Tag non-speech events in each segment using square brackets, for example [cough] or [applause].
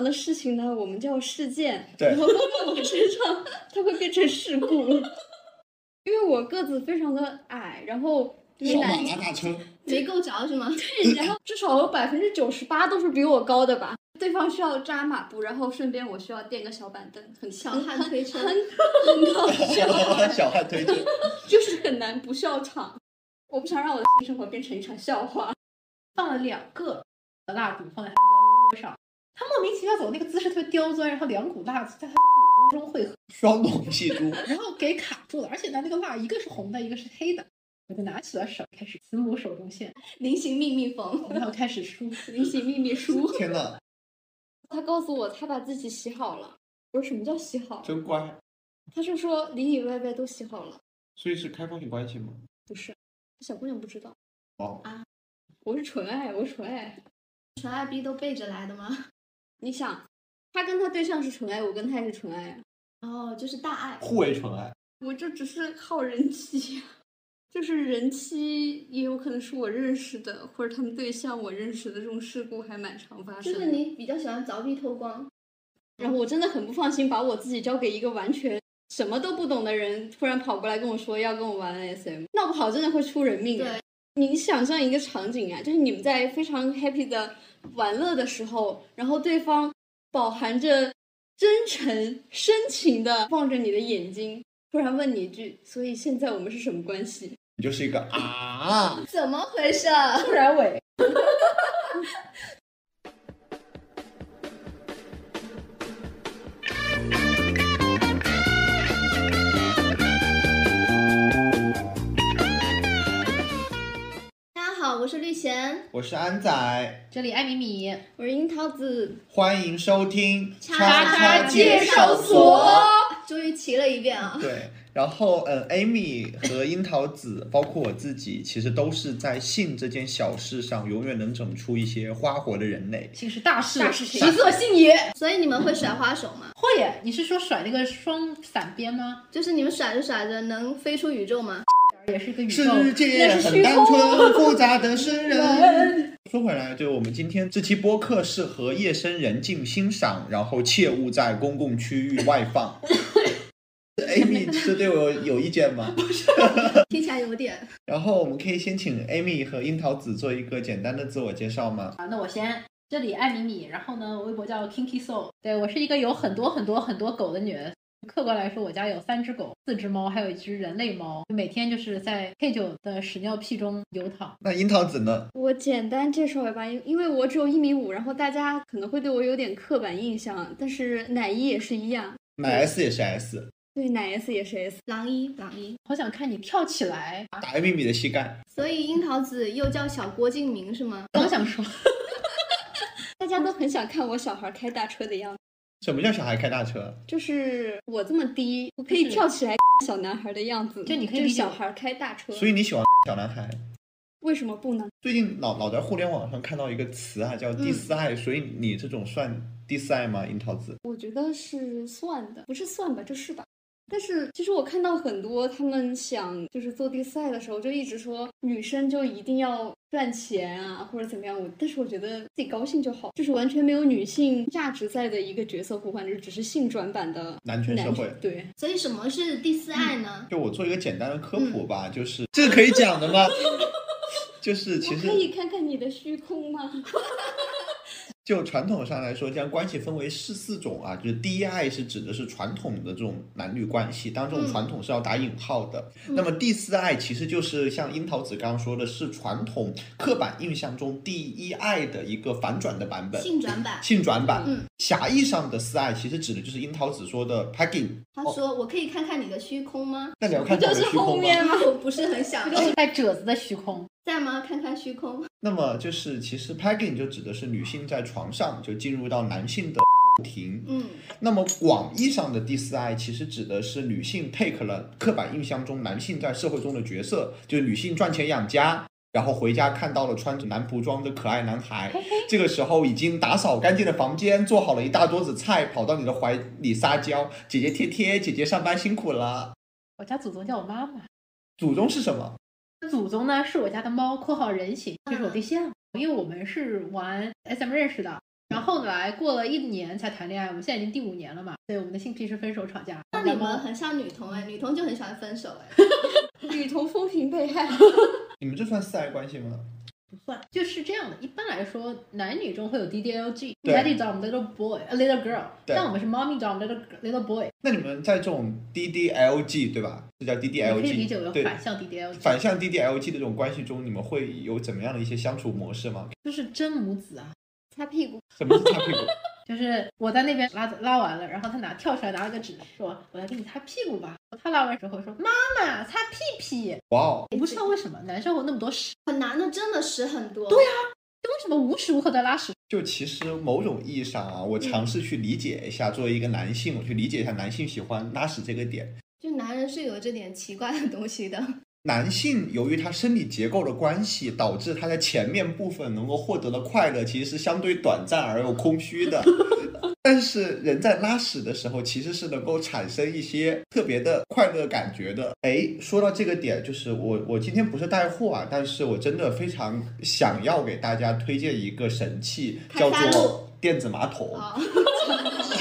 常的事情呢，我们叫事件，对然后放到我身上，它会变成事故。[laughs] 因为我个子非常的矮，然后就是小马男拉大车，没够着是吗？[laughs] 对然后至少有百分之九十八都是比我高的吧。对方需要扎马步，然后顺便我需要垫个小板凳，很强悍推车很很搞笑，小汉推车，就是很难不笑场。我不想让我的性生活变成一场笑话。放了两个蜡烛放在他的腰窝上，他莫名其妙走那个姿势特别刁钻，然后两股蜡烛在他的骨沟中汇合，双龙戏珠，然后给卡住了，而且他，那个蜡一个是红的，一个是黑的。我就拿起了手，开始慈母手中线，[laughs] 菱形秘密缝，然后开始梳。菱形秘密梳，天呐，他告诉我他把自己洗好了。我说什么叫洗好？真乖。他是说里里外外都洗好了。所以是开放性关系吗？不是，小姑娘不知道，哦啊，我是纯爱，我纯爱。纯爱逼都背着来的吗？你想，他跟他对象是纯爱，我跟他也是纯爱啊。哦，就是大爱。互为纯爱。我这只是靠人气，就是人妻也有可能是我认识的，或者他们对象我认识的，这种事故还蛮常发生的。就是你比较喜欢凿壁偷光，然后我真的很不放心，把我自己交给一个完全什么都不懂的人，突然跑过来跟我说要跟我玩 SM，闹不好真的会出人命。对，你想象一个场景啊，就是你们在非常 happy 的玩乐的时候，然后对方饱含着真诚、深情的望着你的眼睛，突然问你一句：“所以现在我们是什么关系？你就是一个啊，怎么回事？突然尾，[laughs] 我是绿贤，我是安仔，这里艾米米，？”我是樱桃子，欢迎收听叉叉介绍所，终于齐了一遍啊！对，然后嗯，Amy 和樱桃子，包括我自己，其实都是在性这件小事上，永远能整出一些花活的人类。性是大事，大事情其色性也。所以你们会甩花手吗？会耶，你是说甩那个双伞鞭吗？就是你们甩着甩着能飞出宇宙吗？也是一个宇宙。世界很单纯，复杂的是人。[laughs] 说回来，就我们今天这期播客适合夜深人静欣赏，然后切勿在公共区域外放。[laughs] Amy 是对我有意见吗？[laughs] 听起来有点。然后我们可以先请 Amy 和樱桃子做一个简单的自我介绍吗？啊，那我先，这里艾米米，然后呢，微博叫 Kinky Soul，对我是一个有很多很多很多狗的女人。客观来说，我家有三只狗、四只猫，还有一只人类猫，每天就是在配酒的屎尿屁中游淌。那樱桃子呢？我简单介绍一下吧，因因为我只有一米五，然后大家可能会对我有点刻板印象，但是奶一也是一样，奶 S 也是 S，对，奶 S 也是 S，狼一，狼一。好想看你跳起来！啊打一米米的膝盖。所以樱桃子又叫小郭敬明是吗？刚想说，[laughs] 大家都很想看我小孩开大车的样子，什么叫小孩开大车？就是我这么低，我可以跳起来小男孩的样子，就你可以小孩开大车，所以你喜欢小男孩？为什么不呢？最近老老在互联网上看到一个词啊，叫第四爱，所以你这种算第四爱吗？樱桃子？我觉得是算的，不是算吧，就是吧。但是其实我看到很多他们想就是做第四爱的时候，就一直说女生就一定要赚钱啊，或者怎么样。我但是我觉得自己高兴就好，就是完全没有女性价值在的一个角色互换，就是只是性转版的男权社会对，所以什么是第四爱呢？就我做一个简单的科普吧，就是这个可以讲的吗？[laughs] 就是其实我可以看看你的虚空吗？[laughs] 就传统上来说，将关系分为四四种啊，就是第一爱是指的是传统的这种男女关系，当然这种嗯传统是要打引号的。那么第四爱其实就是像樱桃子刚刚说的，是传统刻板印象中第一爱的一个反转的版本。性转版。性转版，嗯狭义上的四爱其实指的就是樱桃子说的 pegging。他说：“我可以看看你的虚空吗那你要看到我的虚空吗？吗？[laughs] 我不是很想就是带褶子的虚空。在吗？看看虚空。那么就是其实 pegging 就指的是女性在床上就进入到男性的后庭。嗯，那么广义上的第四爱其实指的是女性 take 了刻板印象中男性在社会中的角色，就是女性赚钱养家。然后回家看到了穿着男仆装的可爱男孩，这个时候已经打扫干净的房间，做好了一大桌子菜，跑到你的怀里撒娇，姐姐贴贴，姐姐上班辛苦了。我家祖宗叫我妈妈，祖宗是什么？祖宗呢是我家的猫（括号人形），就是我对象。因为我们是玩 SM 认识的，然们后来过了一年才谈恋爱，我们现在已经第五年了嘛。对，我们的性癖是分手吵架。那你们很像女同哎，女同就很喜欢分手哎。[laughs] 女同风评被害。你们这算四爱关系吗？不算，就是这样的。一般来说，男女中会有 DDLG，对 Daddy dom little boy，a little girl。但我们是 Mommy dom little little boy。那你们在这种 DDLG 对吧？这叫 DDLG，可以理解为反向 DDLG，反向 DDLG 的这种关系中，你们会有怎么样的一些相处模式吗？就是真母子啊。擦屁股，什么是擦屁股？就是我在那边拉拉完了，然后他拿跳出来拿了个纸，说我来给你擦屁股吧。他拉完之后说妈妈擦屁屁。哇哦，我不知道为什么男生会有那么多屎，很难的，真的屎很多。对呀就为什么无时无刻在拉屎？就其实某种意义上啊，我尝试去理解一下，作为一个男性，我去理解一下男性喜欢拉屎这个点。就男人是有这点奇怪的东西的。男性由于他生理结构的关系，导致他在前面部分能够获得的快乐其实是相对短暂而又空虚的。但是人在拉屎的时候，其实是能够产生一些特别的快乐感觉的。哎，说到这个点，就是我我今天不是带货啊，但是我真的非常想要给大家推荐一个神器，叫做电子马桶。[laughs]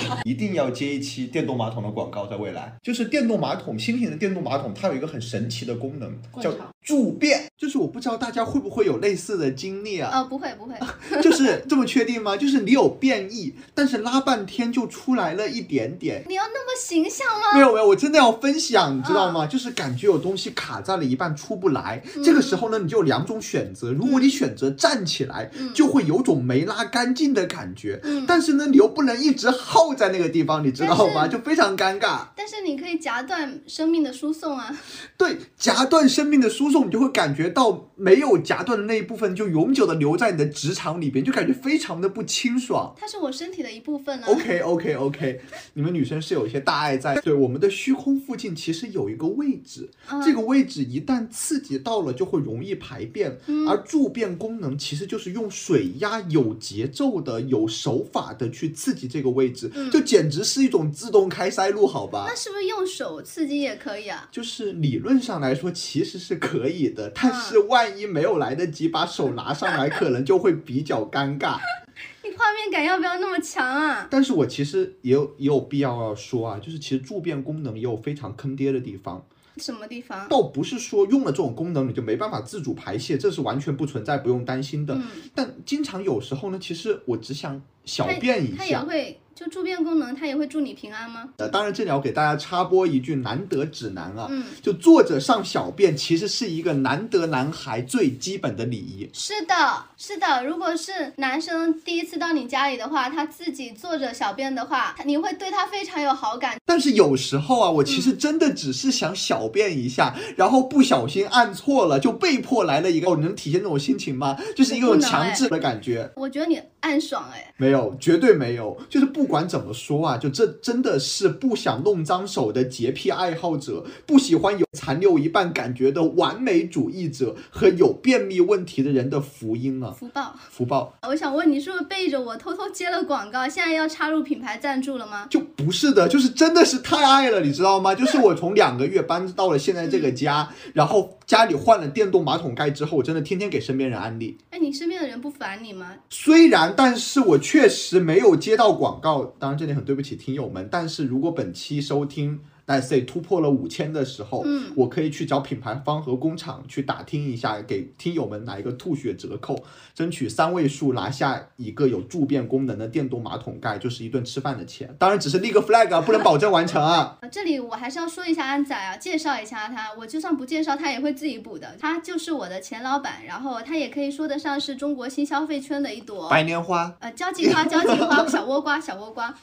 啊，[laughs] 一定要接一期电动马桶的广告，在未来就是电动马桶，新型的电动马桶，它有一个很神奇的功能，叫助便。就是我不知道大家会不会有类似的经历啊？呃，不会不会，[laughs] [laughs] 就是这么确定吗？就是你有便意，但是拉半天就出来了一点点。你要那么形象吗？没有没有，我真的要分享，你知道吗？就是感觉有东西卡在了一半出不来。这个时候呢，你就有两种选择。如果你选择站起来，就会有种没拉干净的感觉。嗯但是呢，你又不能一直耗在那个地方，你知道吗？就非常尴尬。但是你可以夹断生命的输送啊。对，夹断生命的输送，你就会感觉到没有夹断的那一部分就永久的留在你的职场里边，就感觉非常的不清爽。它是我身体的一部分啊。OK OK OK，你们女生是有一些大爱在。对，我们的虚空附近其实有一个位置，嗯这个位置一旦刺激到了，就会容易排便。嗯而助便功能其实就是用水压有节奏的、有手法的去刺激这个位置，就简直是一种自动开塞露，好吧嗯那？是不是用手刺激也可以啊？就是理论上来说其实是可以的，但是万一没有来得及把手拿上来，可能就会比较尴尬。[laughs] 你画面感要不要那么强啊？但是我其实也有也有必要要说啊，就是其实助便功能也有非常坑爹的地方，什么地方？倒不是说用了这种功能你就没办法自主排泄，这是完全不存在、不用担心的。嗯，但经常有时候呢，其实我只想小便一它也下。会就助便功能，它也会祝你平安吗？呃，当然这里要给大家插播一句难得指南啊，嗯，就坐着上小便其实是一个难得男孩最基本的礼仪。是的，是的。如果是男生第一次到你家里的话，他自己坐着小便的话，你会对他非常有好感。但是有时候啊，我其嗯实真的只是想小便一下，然后不小心按错了，就被迫来了一个，哦，你能体现这种心情吗？就是一种强制的感觉。我觉得你暗爽哎，没有，绝对没有。就是不管怎么说啊，就这真的是不想弄脏手的洁癖爱好者，不喜欢有残留一半感觉的完美主义者和有便秘问题的人的福音啊！福报。福报我想问你，是不是背着我偷偷接了广告？现在要插入品牌赞助了吗？就不是的，就是真的是太爱了，你知道吗？就是我从两个月搬到了现在这个家，[laughs] 然后家里换了电动马桶盖之后，我真的天天给身边人安利。哎，你身边的人不烦你吗？虽然，但是我确实没有接到广告，当然这点很对不起听友们。但是如果本期收听 Say 突破了五千的时候，嗯我可以去找品牌方和工厂去打听一下，给听友们来一个吐血折扣，争取三位数拿下一个有助便功能的电动马桶盖，就是一顿吃饭的钱。当然只是立个 flag 啊，不能保证完成啊。啊，[laughs] 这里我还是要说一下安仔啊，介绍一下他。我就算不介绍，他也会自己补的。他就是我的前老板，然后他也可以说得上是中国新消费圈的一朵白莲花，呃，交际花，交际花，小倭瓜，小倭瓜，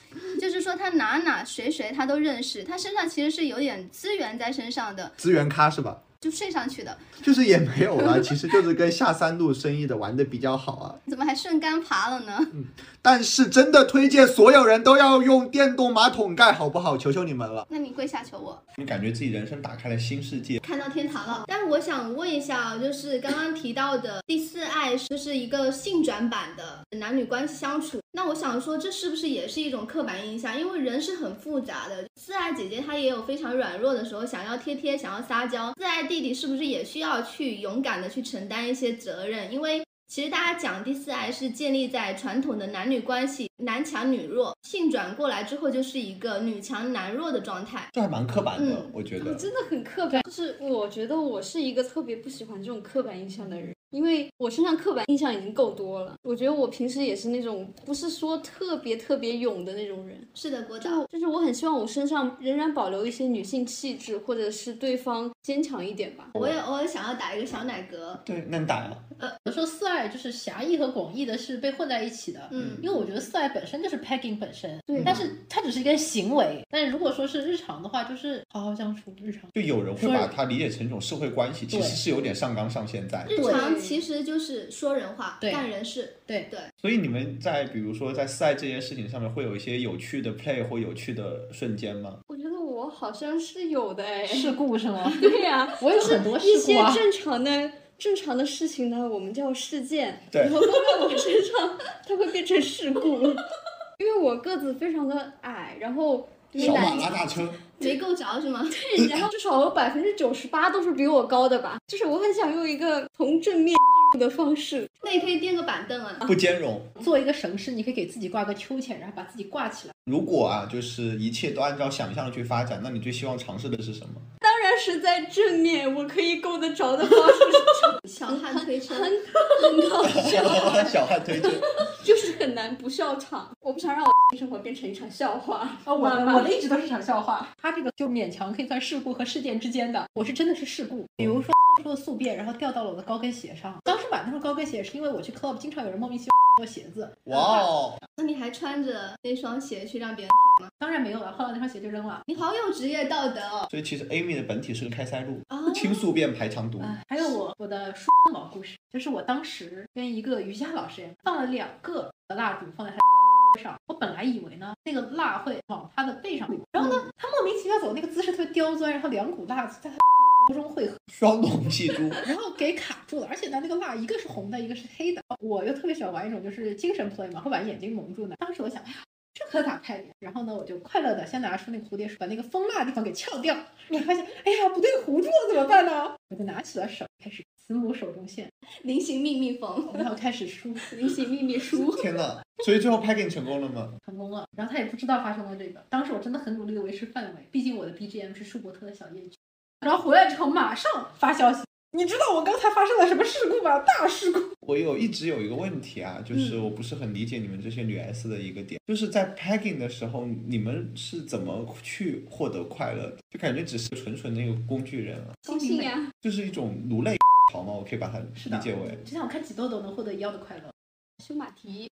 就是说他哪哪谁谁他都认识，他身上其实是有点资源在身上的，资源咖是吧？就睡上去的，就是也没有了，其实就是跟下三路生意的玩的比较好啊。怎么还顺杆爬了呢？但是真的推荐所有人都要用电动马桶盖，好不好？求求你们了！那你跪下求我，你感觉自己人生打开了新世界。看到天堂了。但是我想问一下啊，就是刚刚提到的第四爱，就是一个性转版的男女关系相处。那我想说，这是不是也是一种刻板印象？因为人是很复杂的。四爱姐姐她也有非常软弱的时候，想要贴贴，想要撒娇。四爱弟弟是不是也需要去勇敢的去承担一些责任？因为其实大家讲第四爱是建立在传统的男女关系，男强女弱，性转过来之后就是一个女强男弱的状态。这还蛮刻板的，嗯我觉得。真的很刻板。就是我觉得我是一个特别不喜欢这种刻板印象的人，因为我身上刻板印象已经够多了。我觉得我平时也是那种不是说特别特别勇的那种人，是的，国导。就就是我很希望我身上仍然保留一些女性气质，或者是对方坚强一点吧。我也偶尔想要打一个小奶嗝。对，那你打呀。呃，我说四爱就是狭义和广义的是被混在一起的，嗯因为我觉得四爱本身就是 pegging 本身，对但是它只是一个行为，但是如果说是日常的话，就是好好相处，日常。就有人会把它理解成一种社会关系，其实是有点上纲上线在。日常其实就是说人话，对干人事。对对，所以你们在比如说在赛这件事情上面，会有一些有趣的 play 或有趣的瞬间吗？我觉得我好像是有的哎。事故是吗？[laughs] 对呀、[laughs] 我有很多事一故啊。些正常的正常的事情呢，我们叫事件，对然后放在我身上，它会变成事故，[laughs] 因为我个子非常的矮，然后小马拉大车，没够着是吗？[laughs] 对，然后至少有百分之九十八都是比我高的吧，就是我很想用一个从正面进入的方式，那你可以垫个板凳啊。不兼容。做一个绳式，你可以给自己挂个秋千，然后把自己挂起来。如果啊，就是一切都按照想象的去发展，那你最希望尝试的是什么？是在正面我可以够得着的方式是小汉推车，很很搞笑，小汉推车。就是很难不笑场，我不想让我的生活变成一场笑话。啊，我的我的一直都是场笑话，他这个就勉强可以算事故和事件之间的，我是真的是事故。比如说说的宿便，然后掉到了我的高跟鞋上。当时买那双高跟鞋是因为我去 club 经常有人莫名其妙舔我鞋子，哇哦，那你还穿着那双鞋去让别人舔吗？当然没有了，后来那双鞋就扔了。你好有职业道德哦。所以其实 Amy 的本体是个开塞露，啊倾诉便排肠毒。啊，还有我我的书包毛故事，就是我当时跟一个瑜伽老师放了两个蜡烛放在他的腰窝上，我本来以为呢那个蜡会往他的背上，然后呢他莫名其妙走那个姿势特别刁钻，然后两股蜡在他中会合。双龙戏珠，[laughs] 然后给卡住了，而且呢，那个蜡一个是红的，一个是黑的。我又特别喜欢玩一种就是精神 play 嘛，会把眼睛蒙住呢。当时我想，哎呀，这可咋开脸？然后呢，我就快乐的先拿出那个蝴蝶梳，把那个封蜡的地方给撬掉。我发现，哎呀，不对，糊住了怎么办呢？我就拿起了手，开始慈母手中线，菱形密密缝，然后开始梳，菱形密密梳，天呐！所以最后 packing 成功了吗？成功了。然后他也不知道发生了这个，当时我真的很努力的维持范围，毕竟我的 BGM 是舒伯特的小夜曲。然后回来之后马上发消息，你知道我刚才发生了什么事故吗？大事故！我有一直有一个问题啊，就是我不是很理解你们这些女 S 的一个点，就是在 packing 的时候，你们是怎么去获得快乐的？就感觉只是纯纯的一个工具人啊，高兴呀！就是一种奴类潮吗？我可以把它理解为。就像我看挤痘痘能获得一样的快乐。修马蹄，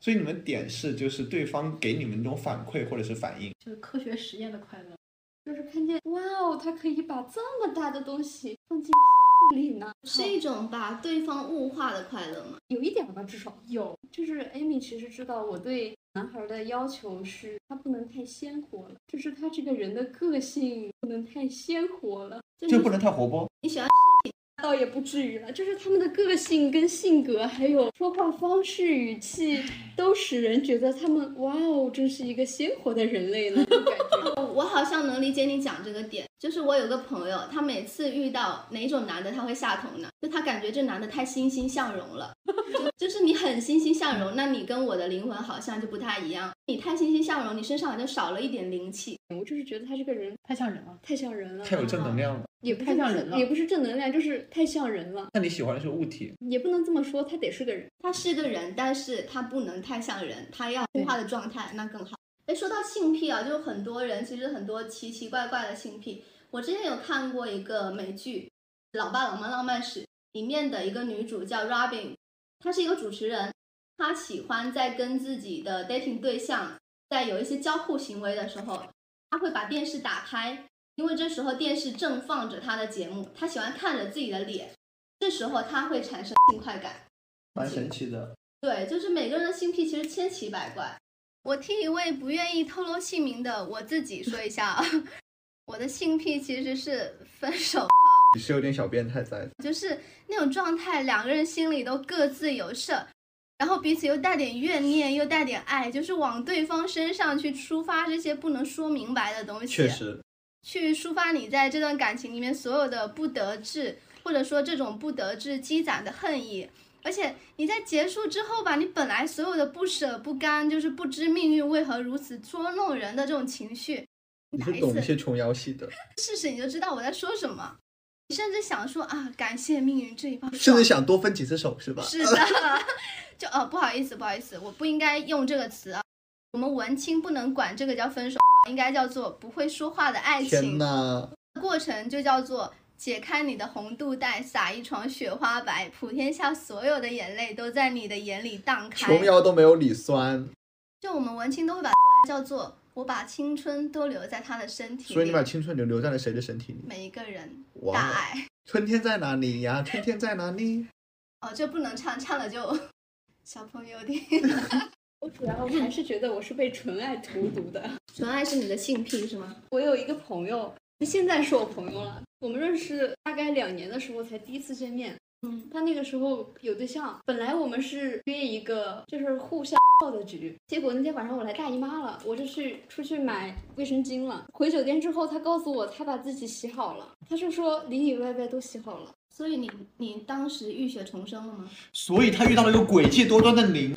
所以你们点是就是对方给你们那种反馈或者是反应，就是科学实验的快乐。就是看见哇哦，他可以把这么大的东西放进屁股里呢，是一种把对方物化的快乐吗？有一点吧，至少有。就是艾米其实知道我对男孩的要求是，他不能太鲜活了，就是他这个人的个性不能太鲜活了，就就不能太活泼。你喜欢倒也不至于了，就是他们的个性跟性格，还有说话方式、语气，都使人觉得他们哇哦，真是一个鲜活的人类呢。[laughs] 我好像能理解你讲这个点，就是我有个朋友，他每次遇到哪种男的他会下头呢？就他感觉这男的太欣欣向荣了，[laughs] 就就是你很欣欣向荣，那你跟我的灵魂好像就不太一样。你太欣欣向荣，你身上好像少了一点灵气。我就是觉得他这个人太像人了。太像人了，太有正能量了。也不太像人了也不是正能量，就是太像人了，那你喜欢的是物体，也不能这么说，他得是个人。他是个人，但是他不能太像人，他要物化的状态那更好。哎，说到性癖啊，就是很多人其实很多奇奇怪怪的性癖。我之前有看过一个美剧《老爸老妈浪漫史》，里面的一个女主叫 Robin，她是一个主持人，她喜欢在跟自己的 dating 对象在有一些交互行为的时候，他会把电视打开，因为这时候电视正放着他的节目，他喜欢看着自己的脸，这时候他会产生性快感。蛮神奇的。对，就是每个人的性癖其实千奇百怪。我替一位不愿意透露姓名的我自己说一下啊，[laughs] 我的性癖其实是分手炮，你是有点小变态在的。就是那种状态，两个人心里都各自有事儿，然后彼此又带点怨念，又带点爱，就是往对方身上去抒发这些不能说明白的东西。确实，去抒发你在这段感情里面所有的不得志，或者说这种不得志积攒的恨意。而且你在结束之后吧，你本来所有的不舍不甘，就是不知命运为何如此捉弄人的这种情绪，你是懂一些琼瑶戏的，试试你就知道我在说什么。你甚至想说啊，感谢命运这一棒，甚至想多分几次手是吧？是的，[laughs] 就呃不好意思不好意思，我不应该用这个词啊。我们文青不能管这个叫分手，应该叫做不会说话的爱天情。呐，过程就叫做解开你的红肚带，撒一床雪花白，普天下所有的眼泪都在你的眼里荡开。琼瑶都没有李酸，就我们文青都会把叫做我把青春都留在他的身体里。所以你把青春留留在了谁的身体里？每一个人哇大爱春天在哪里呀？春天在哪里？[laughs] 哦，这不能唱，唱了就 [laughs] 小朋友的。[laughs] 我主要还是觉得我是被纯爱荼毒的。纯爱是你的性癖是吗？我有一个朋友，现在是我朋友了，我们认识大概两年的时候才第一次见面。嗯，他那个时候有对象，本来我们是约一个就是互相泡的局，结果那天晚上我来大姨妈了，我就去出去买卫生巾了。回酒店之后，他告诉我他把自己洗好了，他就说里里外外都洗好了。所以你你当时浴血重生了吗？[laughs] 所以他遇到了一个诡计多端的您。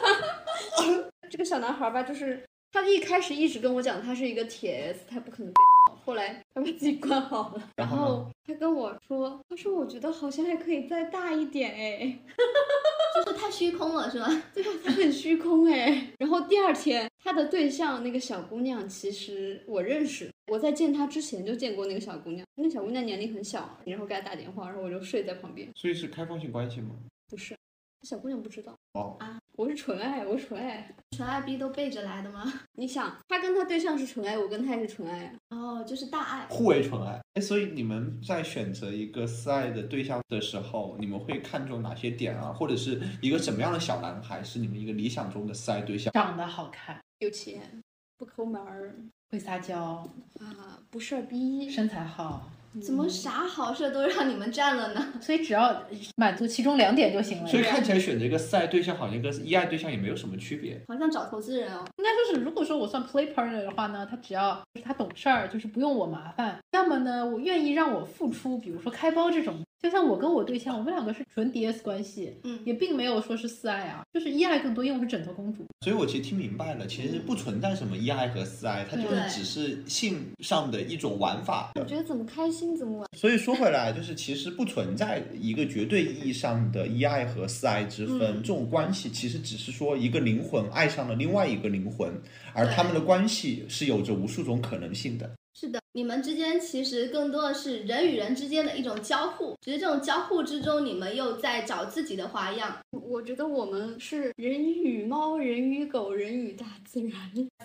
[laughs] 这个小男孩吧，就是他一开始一直跟我讲他是一个铁 S，他不可能被后来他把自己关好了，然然后他跟我说，他说我觉得好像还可以再大一点哎，[laughs] 就是太虚空了是吧？[laughs] 对啊，他很虚空哎。然后第二天他的对象那个小姑娘，其实我认识，我在见他之前就见过那个小姑娘，那小姑娘年龄很小，然后给他打电话，然后我就睡在旁边，所以是开放性关系吗？不是，小姑娘不知道哦，我是纯爱，我是纯爱。纯爱逼都背着来的吗？[laughs] 你想，他跟他对象是纯爱，我跟他也是纯爱啊。哦，就是大爱。互为纯爱。哎，所以你们在选择一个私爱的对象的时候，你们会看重哪些点啊？或者是一个什么样的小男孩是你们一个理想中的私爱对象？长得好看，有钱，不抠门儿会撒娇，啊，不事儿逼，身材好，怎么啥好事都让你们占了呢？[laughs] 所以只要满足其中两点就行了。所以看起来选择一个四爱对象，好像跟一爱对象也没有什么区别。好像找投资人哦。应该说是，如果说我算 play partner 的话呢，他只要就是他懂事儿，就是不用我麻烦，要么呢，我愿意让我付出，比如说开包这种。就像我跟我对象，我们两个是纯 DS 关系，嗯，也并没有说是四爱啊，就是一爱更多，因为我是枕头公主。所以我其实听明白了，其实不存在什么一爱和四爱，它就是只是性上的一种玩法。我觉得怎么开心怎么玩。所以说回来，就是其实不存在一个绝对意义上的一爱和四爱之分，嗯这种关系其实只是说一个灵魂爱上了另外一个灵魂，而他们的关系是有着无数种可能性的。是的，你们之间其实更多的是人与人之间的一种交互，只是这种交互之中，你们又在找自己的花样。我觉得我们是人与猫，人与狗，人与大自然。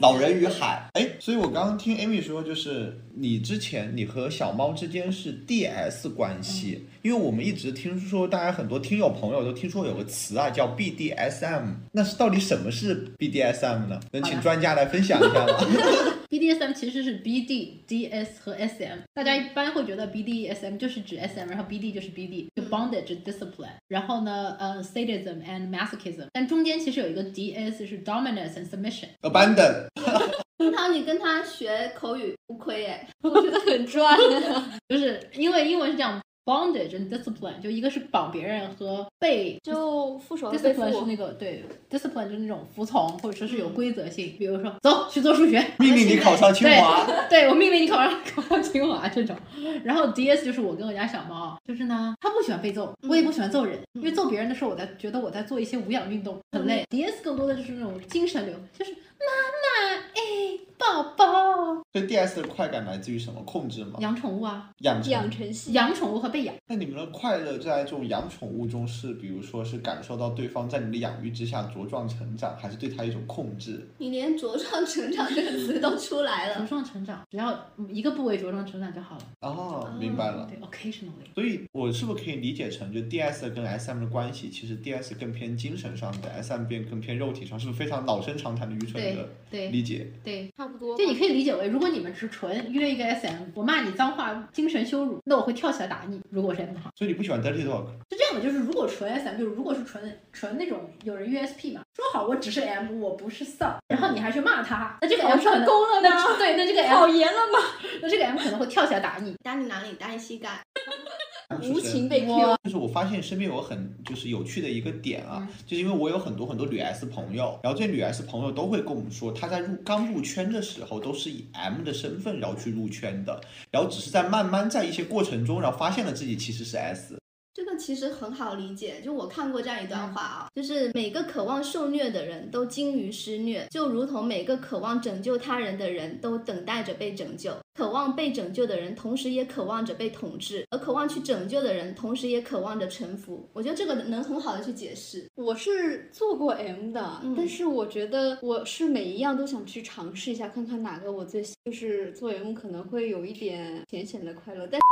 老人与海，哎，所以我刚刚听 Amy 说，就是你之前你和小猫之间是 DS 关系，因为我们一直听说，大家很多听友朋友都听说有个词啊叫 BDSM，那是到底什么是 BDSM 呢？能请专家来分享一下吗？[laughs] BDSM 其实是 BD、DS 和 SM，大家一般会觉得 BDSM 就是指 SM，然后 BD 就是 BD，就 bondage discipline，然后呢，呃，sadism and masochism，但中间其实有一个 DS 是 dominance and submission。Abandon。平常，你跟他学口语不亏耶。我觉得很赚。就是因为英文是这样，bondage and discipline，就一个是绑别人和被就副手 discipline 是，那个对 discipline 就是那种服从或者说是有规则性，比如说走去做数学，命令你考上清华。对我命令你考上 [laughs] 考上清华这种。然后 DS 就是我跟我家小猫，就是呢，它不喜欢被揍，我也不喜欢揍人，因为揍别人的时候，我在觉得我在做一些无氧运动，很累。DS 更多的就是那种精神流，就是妈妈，哎，宝宝，所以 DS 的快感来自于什么？控制吗？养宠物啊，养成养成系。养宠物和被养。那你们的快乐在这种养宠物中是，比如说是感受到对方在你的养育之下茁壮成长，还是对他一种控制？你连茁壮成长这个词都出来了茁。壮成长，只要一个部位茁壮成长就好了。哦，明白了。对，occasionally。所以，我是不是可以理解成，就 DS 跟 SM 的关系，其实 DS 更偏精神上的，SM 变更偏肉体上，是不是非常老生常谈的愚蠢对对理解？对，差不多。就你可以理解为，如果你们是纯约一个 SM，我骂你脏话、精神羞辱，那我会跳起来打你。如果我是 M 的话，所以你不喜欢 dirty talk？是这样的，就是如果纯 SM，就是如果是纯纯那种有人 USP 嘛，说好我只是 M，我不是 sub，然后你还去骂他，那这个 M 可能成功了吗那对，那这个好 M，严了吗？[laughs] 那这个 M 可能会跳起来打你。打你哪里？打你膝盖。无情被 Q，就是我发现身边有很就是有趣的一个点啊，嗯就是因为我有很多很多女 S 朋友，然后这些女 S 朋友都会跟我们说，她在入刚入圈的时候都是以 M 的身份然后去入圈的，然后只是在慢慢在一些过程中，然后发现了自己其实是 S。这个其实很好理解，就我看过这样一段话啊，就是每个渴望受虐的人都精于施虐，就如同每个渴望拯救他人的人都等待着被拯救。渴望被拯救的人，同时也渴望着被统治，而渴望去拯救的人，同时也渴望着臣服。我觉得这个能很好的去解释。我是做过 M 的，嗯但是我觉得我是每一样都想去尝试一下，看看哪个我最喜就是做 M 可能会有一点浅显的快乐，但是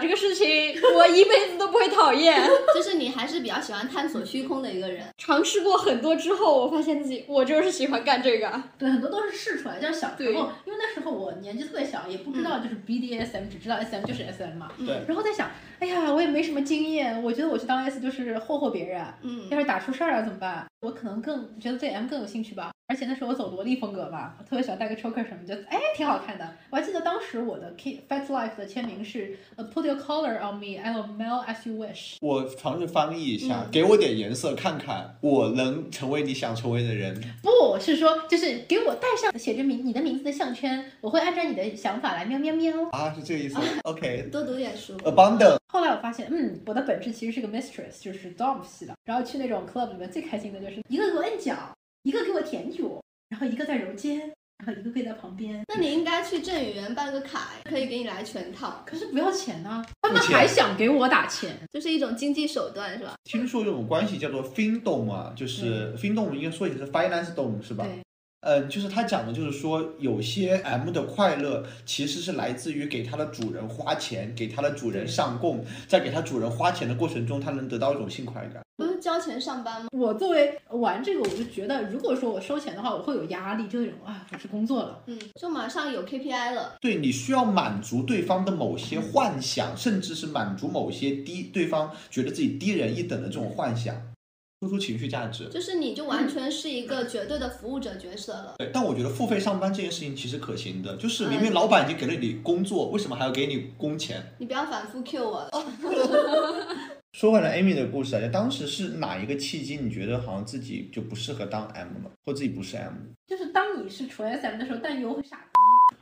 这个事情我一辈子都不会讨厌。[laughs] 就是你还是比较喜欢探索虚空的一个人。尝试过很多之后，我发现自己我就是喜欢干这个。对，很多都是试出来，就是小时对候，因为那时候我年纪特别小，也不知道就是 BDSM，、只知道 SM 就是 SM 嘛。对然后在想，哎呀，我也没什么经验，我觉得我去当 S 就是霍霍别人，嗯要是打出事儿了怎么办？我可能更觉得对 M 更有兴趣吧。而且那时候我走萝莉风格嘛，我特别喜欢戴个 choker 什么，觉得哎挺好看的。我还记得当时我的 K Fat Life 的签名是 uh, Put your collar on me, I will mail as you wish。我尝试翻译一下，嗯给我点颜色看看，我能成为你想成为的人。不是说，就是给我戴上写着名你的名字的项圈，我会按照你的想法来喵喵喵。啊，是这个意思。OK。[laughs] 多读点书。Abundant，后来我发现，嗯，我的本质其实是个 mistress，就是 dom 系的。然后去那种 club 里面最开心的就是一个个摁脚，一个给我舔脚，然后一个在揉肩，然后一个跪在旁边。那你应该去郑宇园办个卡，可以给你来全套，可是不要钱呢、他们还想给我打钱。就是一种经济手段，是吧？听说有种关系叫做 Findom 啊，就是 Findom 应该说也是 Finance Dom 是吧？对，嗯，就是他讲的，就是说有些 M 的快乐其实是来自于给它的主人花钱，给它的主人上供，在给它主人花钱的过程中，他能得到一种性快感。不是交钱上班吗？我作为玩这个，我就觉得，如果说我收钱的话，我会有压力，就那种啊，我是工作了。嗯，就马上有 KPI 了。对你需要满足对方的某些幻想，甚至是满足某些低对方觉得自己低人一等的这种幻想，输出情绪价值。就是你就完全是一个绝对的服务者角色了。对，但我觉得付费上班这件事情其实可行的，就是明嗯明老板已经给了你工作，为什么还要给你工钱？你不要反复 Q 我了。[laughs] 说回来，Amy 的故事啊，当时是哪一个契机？你觉得好像自己就不适合当 M 了，或自己不是 M？就是当你是纯 SM 的时候，但又会傻逼，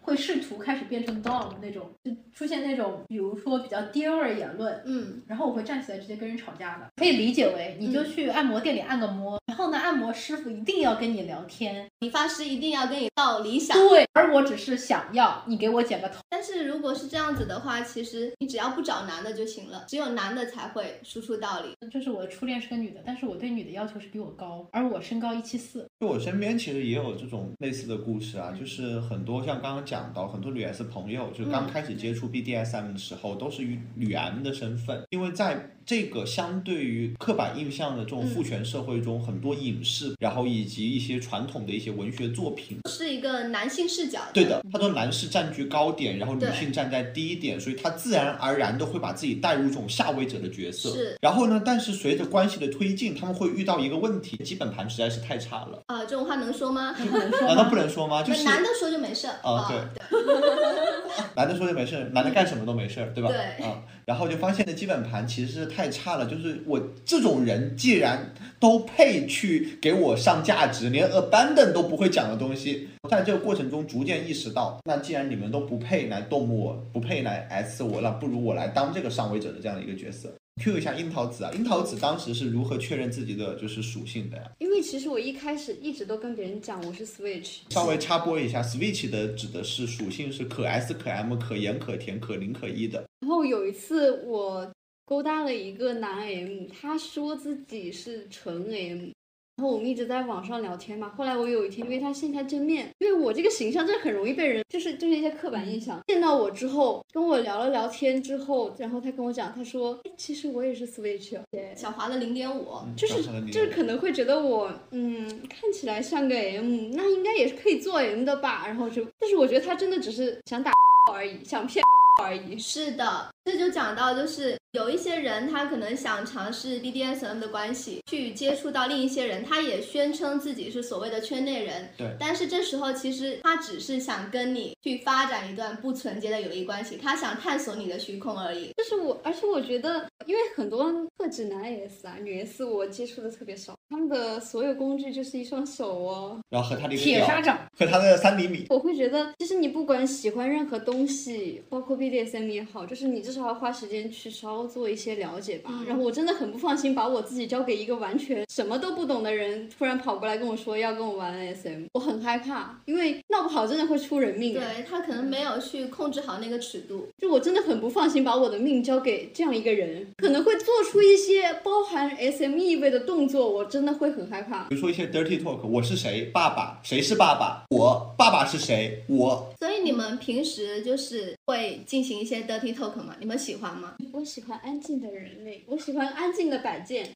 会试图开始变成 dom 那种，就出现那种，比如说比较爹味儿言论，嗯，然后我会站起来直接跟人吵架的。可以理解为，你就去按摩店里按个摩，然后呢，按摩师傅一定要跟你聊天，理发师一定要跟你道理想。对，而我只是想要你给我剪个头。但是如果是这样子的话，其实你只要不找男的就行了，只有男的才会输出道理。就是我的初恋是个女的，但是我对女的要求是比我高，而我身高一七四。就我身边其实也有这种类似的故事啊，就是很多像刚刚讲到，很多女 S 朋友，就刚开始接触 BDSM 的时候，都是以女 M 的身份，因为在这个相对于刻板印象的这种父权社会中，很多影视，然后以及一些传统的一些文学作品。是一个男性视角。对的，他说男士占据高点，然后女性站在低点，所以他自然而然的会把自己带入这种下位者的角色。是。然后呢，但是随着关系的推进，他们会遇到一个问题，基本盘实在是太差了。啊、这种话能说吗？你 [laughs] 不能说难道不能说吗？就是男的说就没事啊对 [laughs] 男的说就没事，男的干什么都没事，对吧？对啊，然后就发现的基本盘其实是太差了，就是我这种人既然都配去给我上价值，连 abandon 都不会讲的东西，在这个过程中逐渐意识到，那既然你们都不配来动我，不配来 S 我，那不如我来当这个上位者的这样的一个角色。Q 一下樱桃子啊，樱桃子当时是如何确认自己的就是属性的呀？因为其实我一开始一直都跟别人讲我是 Switch，稍微插播一下，Switch 的指的是属性是可 S 可 M 可盐可甜可零可一的。然后有一次我勾搭了一个男 M，他说自己是纯 M，然后我们一直在网上聊天嘛。后来我有一天约他线下见面，因为我这个形象真的很容易被人就是就是一些刻板印象。见到我之后，跟我聊了聊天之后，然后他跟我讲，他说，哎，其实我也是 Switch，对。小华的零点五，就是就是可能会觉得我嗯看起来像个 M，那应该也是可以做 M 的吧。然后就，但是我觉得他真的只是想打而已，想骗而已。是的，这就讲到就是有一些人他可能想尝试 BDSM 的关系，去接触到另一些人，他也宣称自己是所谓的圈内人。对但是这时候其实他只是想跟你去发展一段不纯洁的友谊关系，他想探索你的虚空而已。就是我，而且我觉得，因为很多特指男 S 啊、女 S 我接触的特别少，他们的所有工具就是一双手哦。然后和他的铁砂掌，和他的三厘米，我会觉得，其实你不管喜欢任何东西，包括 BDSM 也好，就是你至少要花时间去稍做一些了解吧。嗯然后我真的很不放心把我自己交给一个完全什么都不懂的人，突然跑过来跟我说要跟我玩 SM，我很害怕，因为闹不好真的会出人命。，对他可能没有去控制好那个尺度。就我真的很不放心把我的命交给这样一个人，可能会做出一些包含 SM 意味的动作，我真的会很害怕。比如说一些 dirty talk，我是谁？爸爸，谁是爸爸？我爸爸是谁？我所以你们平时就是会进行一些 dirty talk 吗？你们喜欢吗？我喜欢安静的人类，我喜欢安静的摆件。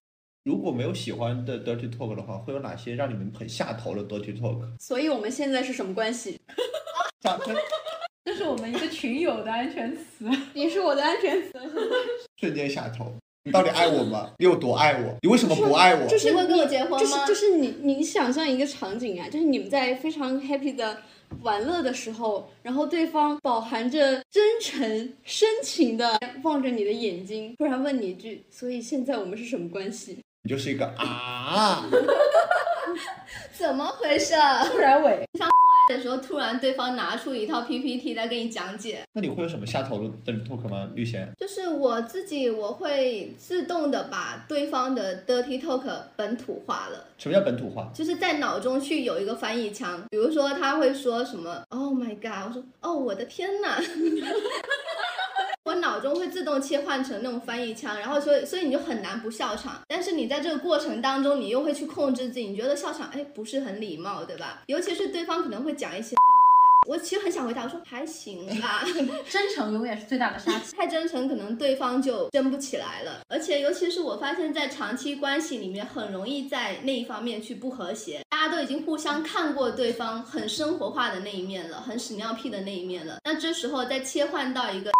如果没有喜欢的 dirty talk 的话，会有哪些让你们很下头的 dirty talk？所以我们现在是什么关系？[laughs] 掌声这是我们一个群友的安全词。你是我的安全词。瞬间下头。你到底爱我吗？你有多爱我？你为什么不爱我？就是你会跟我结婚吗？就是就是你你想象一个场景啊，就是你们在非常 happy 的玩乐的时候，然后对方饱含着真诚深情的望着你的眼睛，突然问你一句：“所以现在我们是什么关系你就是一个啊，怎么回事？突然尾，的时候，突然对方拿出一套 PPT 来给你讲解，那你会有什么下头的 dirty talk 吗？绿贤，就是我自己我会自动的把对方的 dirty talk 本土化了。什么叫本土化？就是在脑中去有一个翻译腔，比如说他会说什么 “Oh my god”，我说“哦，我的天呐”，我脑中会自动切换成那种翻译腔，然后所以所以你就很难不笑场。但是你在这个过程当中，你又会去控制自己，你觉得笑场哎不是很礼貌，对吧？尤其是对方可能会讲一些。[laughs] 我其实很想回答，我说还行吧，真诚永远是最大的杀器。[laughs] 太真诚，可能对方就争不起来了。而且，尤其是我发现，在长期关系里面，很容易在那一方面去不和谐。大家都已经互相看过对方很生活化的那一面了，很屎尿屁的那一面了。那这时候再切换到一个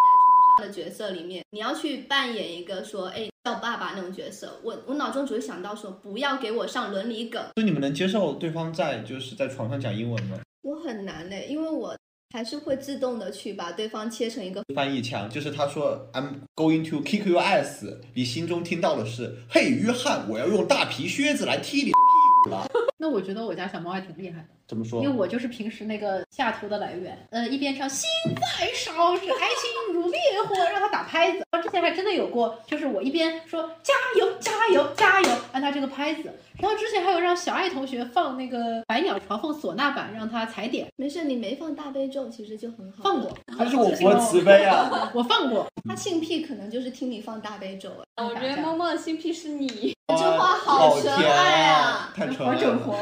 的角色里面，你要去扮演一个说，哎，叫爸爸那种角色，我我脑中只会想到说，不要给我上伦理梗，所以你们能接受对方在就是在床上讲英文吗？我很难嘞，因为我还是会自动的去把对方切成一个翻译腔就是他说 I'm going to kick your ass，你心中听到的是嘿约翰，我要用大皮靴子来踢你的屁股了。[laughs] 那我觉得我家小猫还挺厉害的，怎么说因为？我就是平时那个下头的来源。呃，一边唱心在烧着，爱情如烈火，让他打拍子。然后之前还真的有过，就是我一边说加油加油加油，按他这个拍子。然后之前还有让小爱同学放那个百鸟朝凤唢呐版，让他踩点，没事，你没放大悲咒，其实就很好。放过，[laughs] 他是我佛 [laughs] 慈悲啊！我放过。他性癖可能就是听你放大悲咒，哎，我觉得猫猫的性癖是你，这话好纯爱啊啊！太纯爱了。好整活。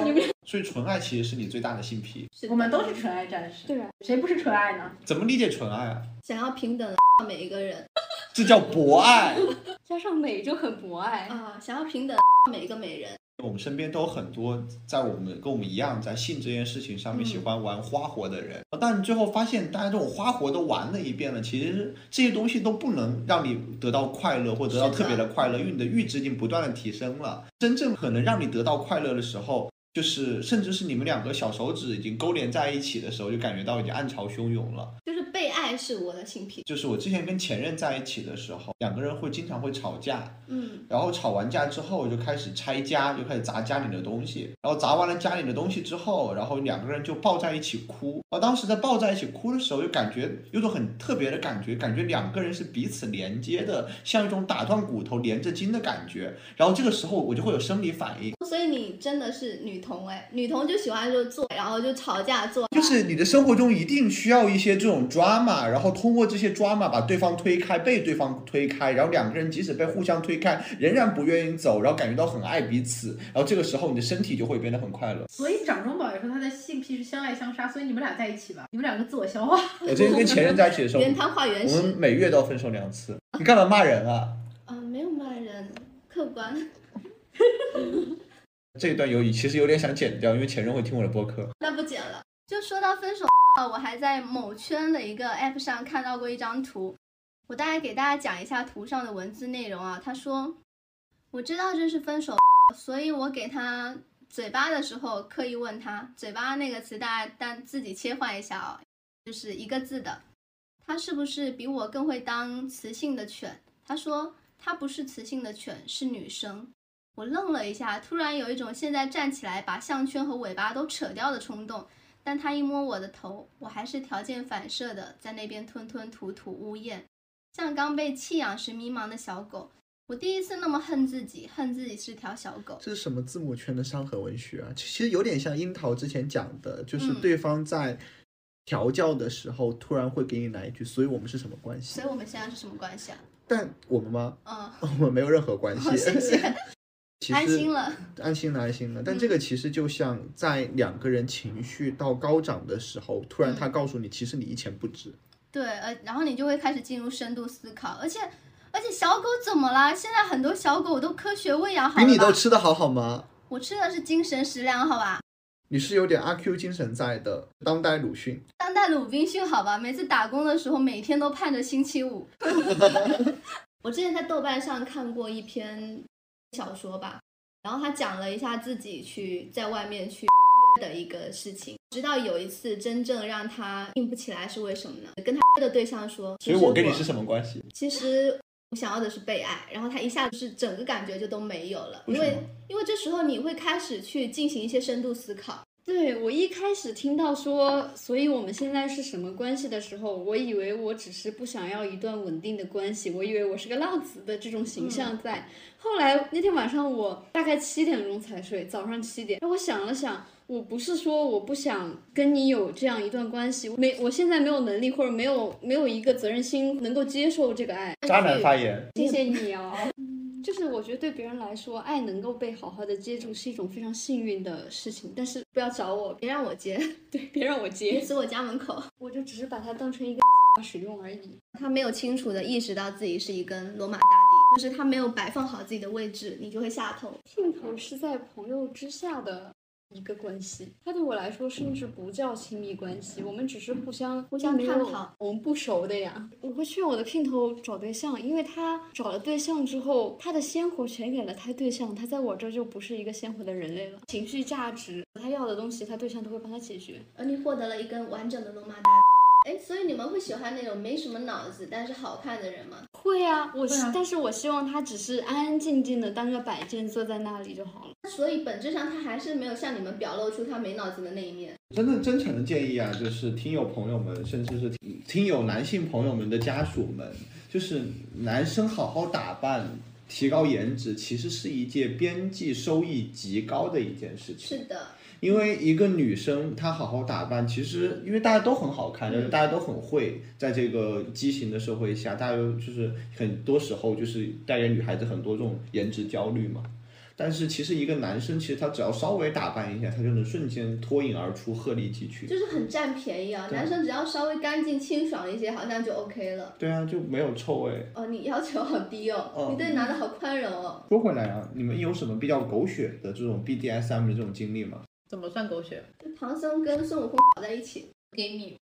所以纯爱其实是你最大的性癖。我们都是纯爱战士，对啊，谁不是纯爱呢？怎么理解纯爱啊？想要平等的 [laughs] 每一个人这叫博爱。[laughs] 加上美就很博爱。啊，想要平等的每一个美人。我们身边都有很多在我们跟我们一样在性这件事情上面嗯喜欢玩花活的人，但最后发现大家这种花活都玩了一遍了，其实这些东西都不能让你得到快乐或者得到特别的快乐，因为你的阈值已经不断的提升了。真正可能让你得到快乐的时候，就是甚至是你们两个小手指已经勾连在一起的时候，就感觉到已经暗潮汹涌了。就是被爱是我的性癖。就是我之前跟前任在一起的时候，两个人会经常会吵架，嗯，然后吵完架之后就开始拆家，就开始砸家里的东西。然后砸完了家里的东西之后，然后两个人就抱在一起哭。我当时在抱在一起哭的时候，就感觉有种很特别的感觉，感觉两个人是彼此连接的，像一种打断骨头连着筋的感觉。然后这个时候我就会有生理反应，所以你真的是女同哎，女同就喜欢就做，然后就吵架做，就是你的生活中一定需要一些这种 drama，然后通过这些 drama 把对方推开，被对方推开，然后两个人即使被互相推开，仍然不愿意走，然后感觉到很爱彼此，然后这个时候你的身体就会变得很快乐。所以掌中宝也说他的性癖是相爱相杀，所以你们俩在一起吧，你们两个自我消化。我之前跟前任在一起的时候，原汤化原我们每月都要分手两次。你干嘛骂人啊？啊，没有骂人，客观。这一段有其实有点想剪掉，因为前任会听我的播客。那不剪了。就说到分手，我还在某圈的一个 app 上看到过一张图，我大概给大家讲一下图上的文字内容啊。他说：“我知道这是分手，所以我给他嘴巴的时候刻意问他，嘴巴那个词大家但自己切换一下哦，就是一个字的，他是不是比我更会当雌性的犬？”他说：“他不是雌性的犬，是女生。”我愣了一下，突然有一种现在站起来把项圈和尾巴都扯掉的冲动。但他一摸我的头，我还是条件反射的在那边吞吞吐吐呜咽，像刚被弃养时迷茫的小狗。我第一次那么恨自己，恨自己是条小狗。这是什么字母圈的伤痕文学啊？其实有点像樱桃之前讲的，就是嗯对方在调教的时候，突然会给你来一句，所以我们是什么关系所？以我们现在是什么关系啊？但我们吗？嗯，我们没有任何关系。好，谢谢，其安心了。安心了，安心了。但嗯这个其实就像在两个人情绪到高涨的时候，突然嗯他告诉你，其实你一钱不值。对，呃，然后你就会开始进入深度思考，而且而且小狗怎么啦？现在很多小狗都科学喂养好比你都？吃的好好吗？我吃的是精神食粮，好吧？你是有点阿 Q 精神在的，当代鲁迅。当代鲁滨逊，好吧，每次打工的时候，每天都盼着星期五。[laughs] 我之前在豆瓣上看过一篇小说吧，然后他讲了一下自己去在外面去约的一个事情，直到有一次真正让他硬不起来是为什么呢？跟他约的对象说，所以其实我跟你是什么关系？其实我想要的是被爱，然后他一下子是整个感觉就都没有了，因为因为这时候你会开始去进行一些深度思考。对我一开始听到说，所以我们现在是什么关系的时候，我以为我只是不想要一段稳定的关系，我以为我是个浪子的这种形象在。后来那天晚上我大概七点钟才睡，早上七点，我想了想。我不是说我不想跟你有这样一段关系，没，我现在没有能力或者没有没有一个责任心能够接受这个爱。渣男发言，谢谢你哦。就是我觉得对别人来说，爱能够被好好的接住是一种非常幸运的事情，但是不要找我，别让我接，[laughs] 对，别让我别接，死我家门口。我就只是把它当成一个使用而已。他没有清楚的意识到自己是一根罗马大帝，就是他没有摆放好自己的位置，你就会下头。镜头是在朋友之下的一个关系，它对我来说甚至不叫亲密关系，我们只是互相互相探讨，我们不熟的呀。我会劝我的姘头找对象，因为他找了对象之后，他的鲜活全给了他对象，他在我这儿就不是一个鲜活的人类了。情绪价值，他要的东西，他对象都会帮他解决。而你获得了一根完整的龙马大帝。哎，所以你们会喜欢那种没什么脑子但是好看的人吗？会啊，我但是我希望他只是安安静静的当个摆件坐在那里就好了。所以本质上他还是没有向你们表露出他没脑子的那一面。真的真诚的建议啊，就是听友朋友们，甚至是听听友男性朋友们的家属们，就是男生好好打扮，提高颜值，其实是一件边际收益极高的一件事情。是的，因为一个女生她好好打扮，其实因为大家都很好看，就是大家都很会，在这个畸形的社会下，大家都就是很多时候就是带给女孩子很多这种颜值焦虑嘛。但是其实一个男生，其实他只要稍微打扮一下，他就能瞬间脱颖而出，鹤立鸡群。就是很占便宜啊。男生只要稍微干净清爽一些，好像就 OK 了。对啊，就没有臭味。哦，你要求好低哦，哦你对男的好宽容哦。说回来啊，你们有什么比较狗血的这种 BDSM 的这种经历吗？怎么算狗血？就唐僧跟孙悟空搞在一起，给你，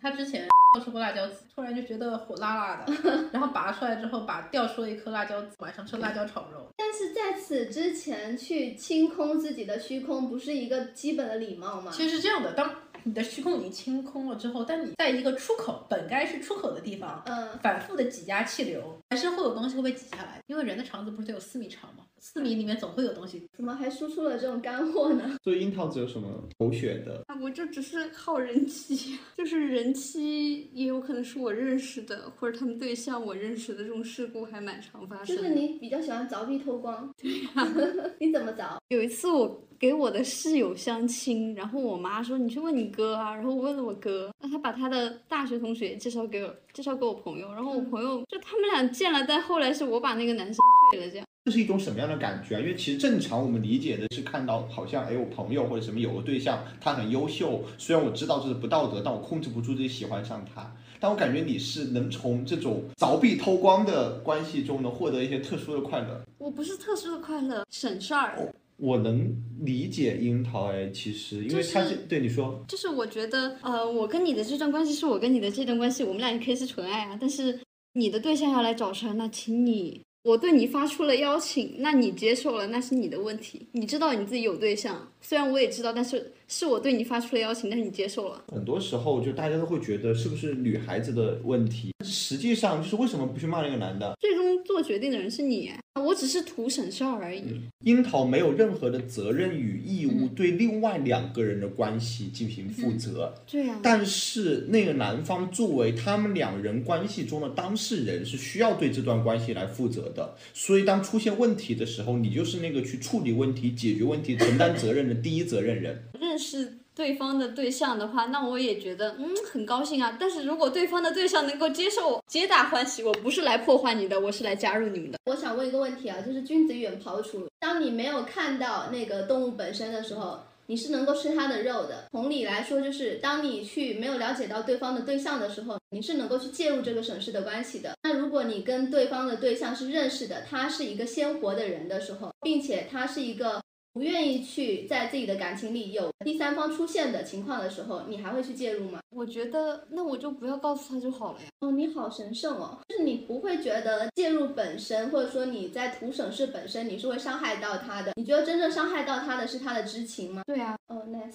他之前吃过辣椒籽，突然就觉得火辣辣的，[laughs] 然后拔出来之后，把掉出了一颗辣椒籽，晚上吃辣椒炒肉。但是在此之前去清空自己的虚空，不是一个基本的礼貌吗？其实是这样的，当你的虚空已经清空了之后，但你在一个出口本该是出口的地方，嗯，反复的挤压气流，还是会有东西会被挤下来。因为人的肠子不是得有四米长吗？四米里面总会有东西。怎么还输出了这种干货呢？[laughs] 所以樱桃子有什么狗血的？啊，我就只是靠人妻，[laughs] 就是人妻，也有可能是我认识的，或者他们对象我认识的这种事故还蛮常发生的。就是你比较喜欢凿壁偷光，对呀 [laughs] 你怎么凿？有一次我给我的室友相亲，然后我妈说你去问你哥啊，然后我问了我哥，那他把他的大学同学介绍给我，介绍给我朋友，然后我朋友就他们俩见了，但后来是我把那个男生睡了这样。这是一种什么样的感觉啊？因为其实正常我们理解的是看到好像哎我朋友或者什么有个对象，他很优秀，虽然我知道这是不道德，但我控制不住自己喜欢上他。但我感觉你是能从这种凿壁偷光的关系中能获得一些特殊的快乐。我不是特殊的快乐，省事儿。我能理解樱桃哎，其实因为他就是对你说，就是我觉得，呃，我跟你的这段关系是我跟你的这段关系，我们俩也可以是纯爱啊。但是你的对象要来找茬，那请你，我对你发出了邀请，那你接受了，那是你的问题。你知道你自己有对象，虽然我也知道，但是是我对你发出了邀请，但是你接受了。很多时候就大家都会觉得是不是女孩子的问题，实际上就是为什么不去骂那个男的？最终做决定的人是你，我只是图省事儿而已。樱桃没有任何的责任与义务对另外两个人的关系进行负责，对呀、但是那个男方作为他们两人关系中的当事人，是需要对这段关系来负责的。所以当出现问题的时候，你就是那个去处理问题、解决问题、承担责任的第一责任人。认识对方的对象的话，那我也觉得嗯很高兴啊。但是如果对方的对象能够接受我，皆大欢喜。我不是来破坏你的，我是来加入你们的。我想问一个问题啊，就是君子远庖厨，当你没有看到那个动物本身的时候，你是能够吃它的肉的。同理来说，就是当你去没有了解到对方的对象的时候，你是能够去介入这个省市的关系的。那如果你跟对方的对象是认识的，他是一个鲜活的人的时候，并且他是一个不愿意去在自己的感情里有第三方出现的情况的时候，你还会去介入吗？我觉得那我就不要告诉他就好了呀。哦，你好神圣哦！就是你不会觉得介入本身，或者说你在图省事本身，你是会伤害到他的。你觉得真正伤害到他的是他的知情吗？对啊，哦，nice。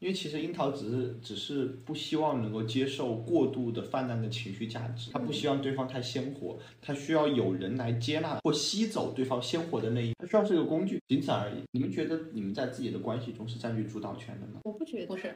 因为其实樱桃只是只是不希望能够接受过度的泛滥的情绪价值，他不希望对方太鲜活，他需要有人来接纳或吸走对方鲜活的那一，他需要是个工具，仅此而已。你们觉得你们在自己的关系中是占据主导权的吗？我不觉得。不是，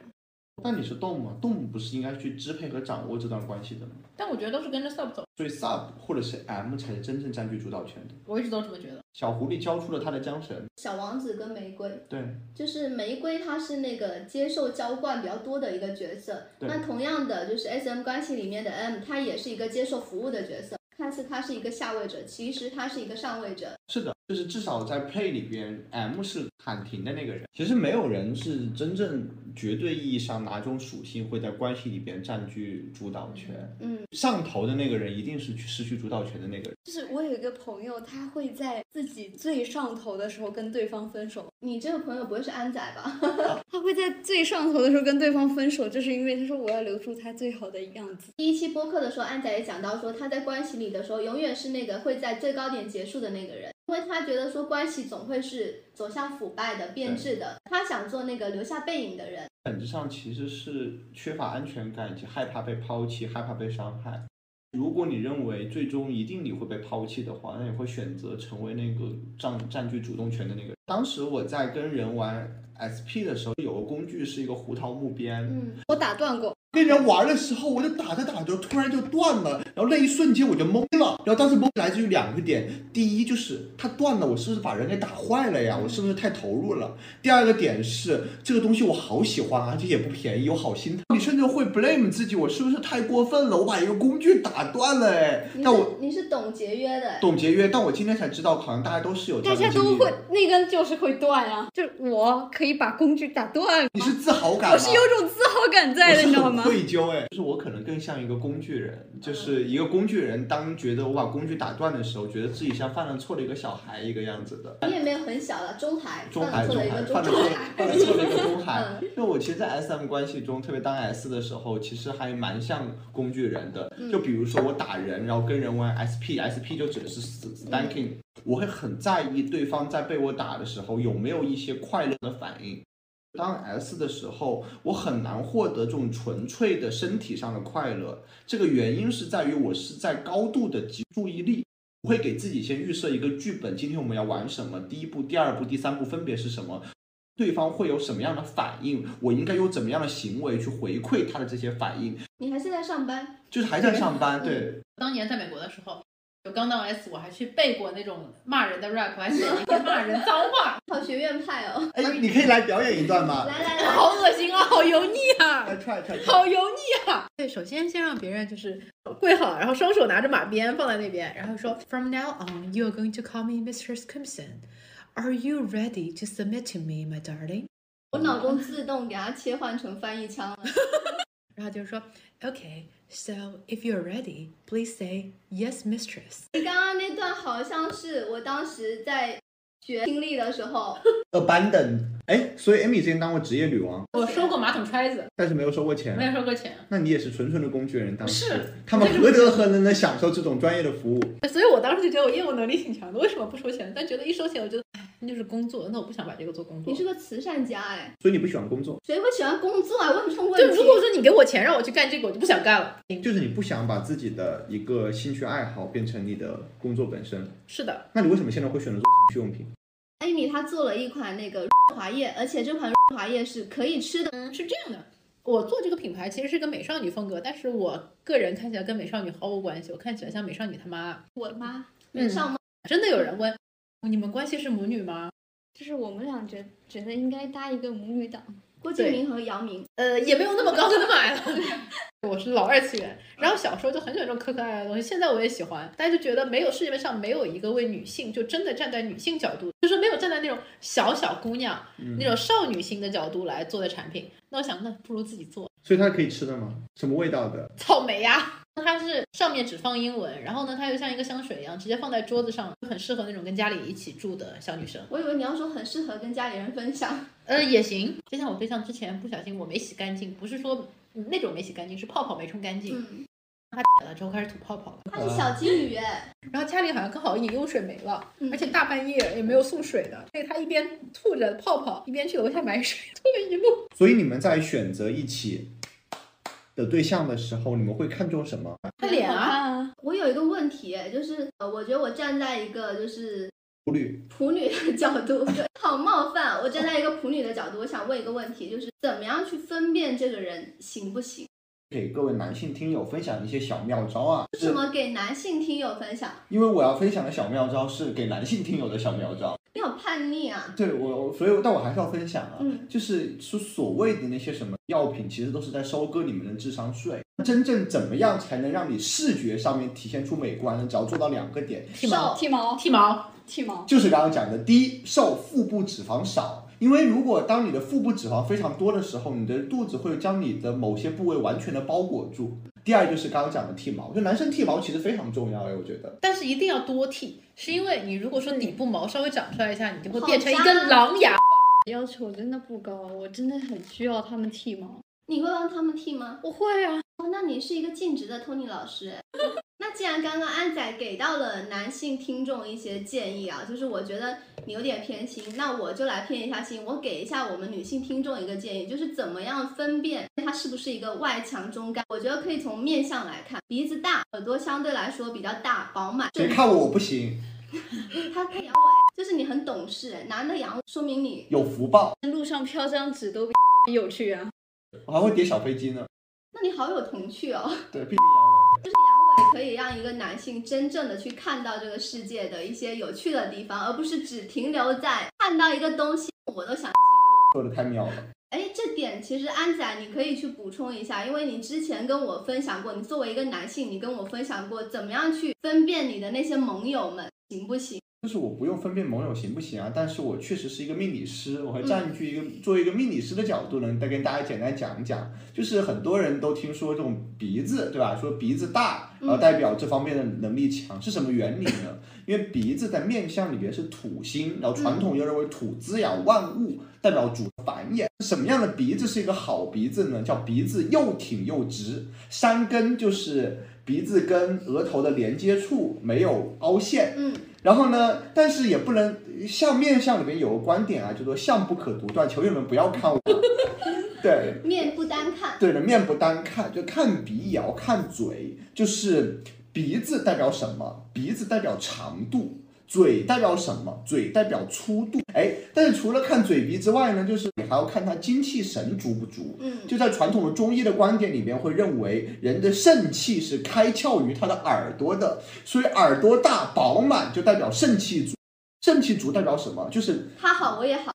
那你是动物吗？动物不是应该去支配和掌握这段关系的吗？但我觉得都是跟着 sub 走，所以 sub 或者是 M 才是真正占据主导权的。我一直都这么觉得。小狐狸交出了他的缰绳，小王子跟玫瑰，对，就是玫瑰，它是那个接受浇灌比较多的一个角色。那同样的，就是 S M 关系里面的 M，他也是一个接受服务的角色。看似他是一个下位者，其实他是一个上位者。是的，就是至少在 play 里边，M 是喊停的那个人。其实没有人是真正绝对意义上哪种属性会在关系里边占据主导权。嗯，上头的那个人一定是去失去主导权的那个人。就是我有一个朋友，他会在自己最上头的时候跟对方分手。你这个朋友不会是安仔吧？[laughs] 他会在最上头的时候跟对方分手，就是因为他说我要留住他最好的样子。第一期播客的时候，安仔也讲到说，他在关系里的时候，永远是那个会在最高点结束的那个人，因为他觉得说关系总会是走向腐败的、变质的，他想做那个留下背影的人。本质上其实是缺乏安全感以及害怕被抛弃、害怕被伤害。如果你认为最终一定你会被抛弃的话，那你会选择成为那个占占据主动权的那个人。当时我在跟人玩 SP 的时候，有个工具是一个胡桃木鞭，嗯，我打断过，跟人玩的时候，我就打着打着突然就断了，然后那一瞬间我就懵了。然后当时懵来自于两个点，第一就是它断了，我是不是把人给打坏了呀？我是不是太投入了？第二个点是这个东西我好喜欢，而且也不便宜，我好心疼。你甚至会 blame 自己，我是不是太过分了？我把一个工具打断了，哎，你但我你是懂节约的。懂节约，但我今天才知道，好像大家都是有这大样的经历的家都会，那根就是会断啊，就是我可以把工具打断，你是自豪感？我是有种自豪感在的，你知道吗？愧疚哎，就是我可能更像一个工具人，就是一个工具人。当觉得我把工具打断的时候，觉得自己像犯了错的一个小孩一个样子的。你也没有很小了，中孩，中孩，中孩，犯了错犯了错，的一个中孩。嗯因为我其实，在 SM 关系中，特别当 S 的时候，其实还蛮像工具人的。嗯就比如说我打人，然后跟人玩 SP，SP 就指的是 stanking，我会很在意对方在被我打的时候有没有一些快乐的反应。当 S 的时候，我很难获得这种纯粹的身体上的快乐。这个原因是在于我是在高度的集注意力，我会给自己先预设一个剧本，今天我们要玩什么，第一步、第二步、第三步分别是什么，对方会有什么样的反应，我应该有怎么样的行为去回馈他的这些反应，你还是在上班，就是还在上班，对，当年在美国的时候，就刚到 S，我还去背过那种骂人的 rap，我还写了一篇骂人脏话，[laughs] 好学院派哦。哎，你可以来表演一段吗？来来来，好恶心啊，好油腻啊！来踹踹踹！好油腻啊！对，首先先让别人就是跪好，然后双手拿着马鞭放在那边，然后说 From now on, you are going to call me Mr. Skimpson. Are you ready to submit to me, my darling? 我脑中自动给它切换成翻译腔了。[laughs] 然后就是说 Okay, so if you're ready, please say yes, mistress. 你刚刚那段好像是我当时在学听力的时候，[laughs] abandon。哎，所以 Amy 之前当过职业女王，我收过马桶揣子，但是没有收过钱没。有收过钱，那你也是纯纯的工具人，当时是他们何德何能能享受这种专业的服务？所以我当时就觉得我业务能力挺强的，为什么不收钱？但觉得一收钱，我觉得，哎，那就是工作，那我不想把这个做工作你。是个慈善家哎，所以你不喜欢工作，谁会喜欢工作啊？问什么问题。就如果说你给我钱让我去干这个，我就不想干了。就是你不想把自己的一个兴趣爱好变成你的工作本身。是的，那你为什么现在会选择做情趣用品？艾米她做了一款那个润滑液，而且这款润滑液是可以吃的。嗯，是这样的。我做这个品牌其实是个美少女风格，但是我个人看起来跟美少女毫无关系，我看起来像美少女他妈。我的妈，嗯，上吗？真的有人问，你们关系是母女吗？就是我们俩觉觉得应该搭一个母女档。郭敬明和姚明，呃，也没有那么高的买了。[laughs] 我是老二次元，然后小时候就很喜欢这种可可爱爱的东西，现在我也喜欢，但是就觉得没有世界上没有一个为女性就真的站在女性角度，就是没有站在那种小小姑娘、那种少女心的角度来做的产品。那我想，那不如自己做。所以它是可以吃的吗？什么味道的？草莓呀、它是上面只放英文，然后呢，它又像一个香水一样，直接放在桌子上，就很适合那种跟家里一起住的小女生。我以为你要说很适合跟家里人分享。[laughs] 呃，也行。就像我对象之前不小心我没洗干净，不是说嗯那种没洗干净，是泡泡没冲干净，嗯，他舔了之后开始吐泡泡了。他是小金鱼哎，然后家里好像刚好饮用水没了，嗯而且大半夜也没有送水的，所以他一边吐着泡泡，一边去楼下买水，[laughs] 吐了一路。所以你们在选择一起的对象的时候，你们会看重什么？好他脸啊，我有一个问题，就是呃，我觉得我站在一个就是普女普女的角度，[laughs] 就好冒犯。我站在一个普女的角度，我想问一个问题，就是怎么样去分辨这个人行不行？给各位男性听友分享一些小妙招啊，为什么给男性听友分享？因为我要分享的小妙招是给男性听友的小妙招。你好叛逆啊！对我，我所以但我还是要分享啊，嗯就是说所谓的那些什么药品，其实都是在收割你们的智商税。真正怎么样才能让你视觉上面体现出美观呢？只要做到两个点，剃毛，剃毛，剃毛，剃毛。就是刚刚讲的，第一，瘦，腹部脂肪少。因为如果当你的腹部脂肪非常多的时候，你的肚子会将你的某些部位完全的包裹住。第二就是刚刚讲的剃毛，就男生剃毛其实非常重要哎，我觉得。但是一定要多剃，是因为你如果说底部毛稍微长出来一下，你就会变成一根狼牙。要求真的不高，我真的很需要他们剃毛。你会帮他们剃吗？我会啊，哦，那你是一个尽职的 Tony 老师哎。[laughs] 那既然刚刚安仔给到了男性听众一些建议啊，就是我觉得你有点偏心，那我就来偏一下心，我给一下我们女性听众一个建议，就是怎么样分辨他是不是一个外强中干。我觉得可以从面相来看，鼻子大，耳朵相对来说比较大饱满，谁看我我不行，他可以阳痿，就是你很懂事，男的阳痿说明你有福报，路上飘张纸都比 [laughs] 有趣啊。我还会叠小飞机呢。那你好有童趣哦。对，毕竟阳痿。就是阳痿可以让一个男性真正的去看到这个世界的一些有趣的地方，而不是只停留在看到一个东西我都想进入。说的太妙了。哎，这点其实安仔你可以去补充一下，因为你之前跟我分享过，你作为一个男性，你跟我分享过怎么样去分辨你的那些盟友们行不行？就是我不用分辨盟友行不行啊，但是我确实是一个命理师，我会占据一个、作为一个命理师的角度呢，再跟大家简单讲一讲。就是很多人都听说这种鼻子，对吧？说鼻子大，然后代表这方面的能力强，是什么原理呢？因为鼻子在面相里边是土星，然后传统又认为土滋养万物，代表主繁衍。什么样的鼻子是一个好鼻子呢？叫鼻子又挺又直，山根就是鼻子跟额头的连接处没有凹陷。嗯，然后呢，但是也不能像面相里面有个观点啊，叫做相不可独断，求你们不要看我。[laughs] 对面不单看，对的，面不单看，就看鼻也要看嘴，就是鼻子代表什么？鼻子代表长度。嘴代表什么？嘴代表粗度。哎，但是除了看嘴鼻之外呢，就是你还要看他精气神足不足。嗯，就在传统的中医的观点里面，会认为人的肾气是开窍于他的耳朵的，所以耳朵大饱满就代表肾气足。肾气足代表什么？就是他好我也好，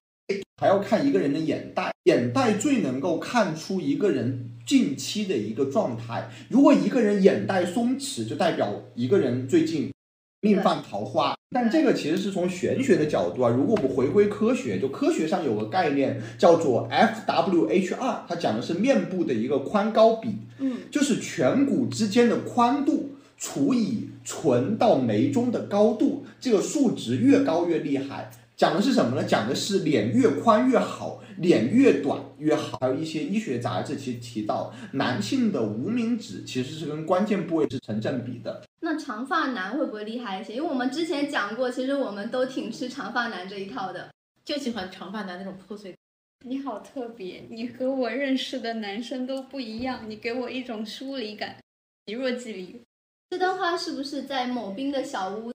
还要看一个人的眼袋，眼袋最能够看出一个人近期的一个状态。如果一个人眼袋松弛，就代表一个人最近命犯桃花。但这个其实是从玄学的角度啊，如果我们回归科学，就科学上有个概念叫做 FWHR，它讲的是面部的一个宽高比，嗯，就是颧骨之间的宽度除以唇到眉中的高度，这个数值越高越厉害。讲的是什么呢？讲的是脸越宽越好，脸越短越好。还有一些医学杂志其实提到，男性的无名指其实是跟关键部位是成正比的。那长发男会不会厉害一些？因为我们之前讲过，其实我们都挺吃长发男这一套的。就喜欢长发男那种破碎感。你好特别，你和我认识的男生都不一样，你给我一种疏离感，极弱距离。这段话是不是在某冰的小屋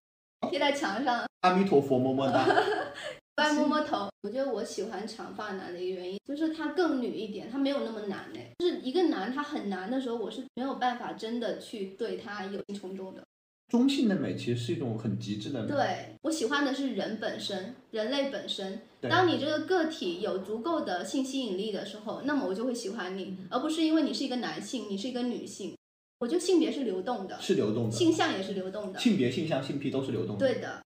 贴在墙上？阿弥陀佛，么么哒。[laughs] 来摸摸头。我觉得我喜欢长发男的一个原因，就是他更女一点，他没有那么男哎。就是一个男他很难的时候，我是没有办法真的去对他有情从中的。中性的美其实是一种很极致的美。对我喜欢的是人本身，人类本身。当你这个个体有足够的性吸引力的时候，那么我就会喜欢你，而不是因为你是一个男性，你是一个女性。我觉得性别是流动的，是流动的，性向也是流动的。性别、性向、性癖都是流动的。对的，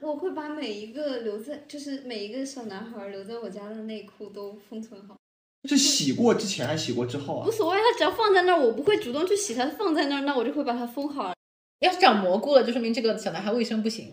我会把每一个留在，就是每一个小男孩留在我家的内裤都封存好，是洗过之前还是洗过之后啊无？所谓，他只要放在那儿，我不会主动去洗它，放在那儿，那我就会把它封好。要是长蘑菇了，就说明这个小男孩卫生不行。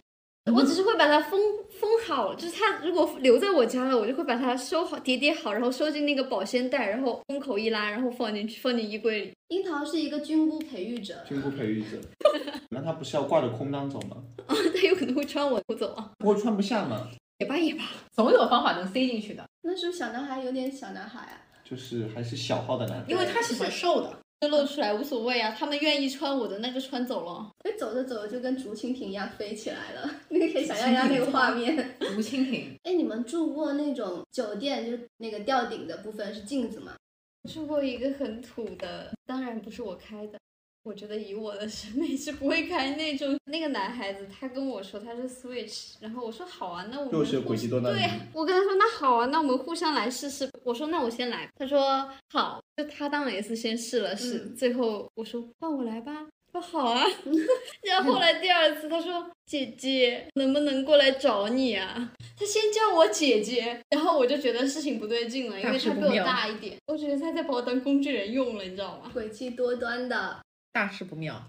我只是会把它封封好，就是它如果留在我家了，我就会把它收好、叠叠好，然后收进那个保鲜袋，然后封口一拉，然后放进去，放进衣柜里。樱桃是一个菌菇培育者，菌菇培育者，[laughs] 那他不是要挂着空当走吗？啊它有可能会穿我裤走啊，不会穿不下吗？也罢也罢。总有方法能塞进去的，那时候小男孩有点小男孩啊。就是还是小号的男孩。因为他喜欢瘦的。就露出来无所谓啊，他们愿意穿我的那就穿走了。哎，走着走着就跟竹蜻蜓一样飞起来了，你可以想象一下那个画面。[laughs] 竹蜻蜓，哎，你们住过那种酒店，就是那个吊顶的部分是镜子吗？住过一个很土的，当然不是我开的。我觉得以我的审美是不会开那种。那个男孩子他跟我说他是 Switch，然后我说好啊，那我们互对，我跟他说那好啊，那我们互相来试试。我说那我先来，他说好，就他当然也是先试了试，最后我说换我来吧。说好啊，[laughs] 然后后来第二次他说姐姐能不能过来找你啊？他先叫我姐姐，然后我就觉得事情不对劲了，因为他比我大一点，我觉得他在把我当工具人用了，你知道吗？诡计多端的，大事不妙。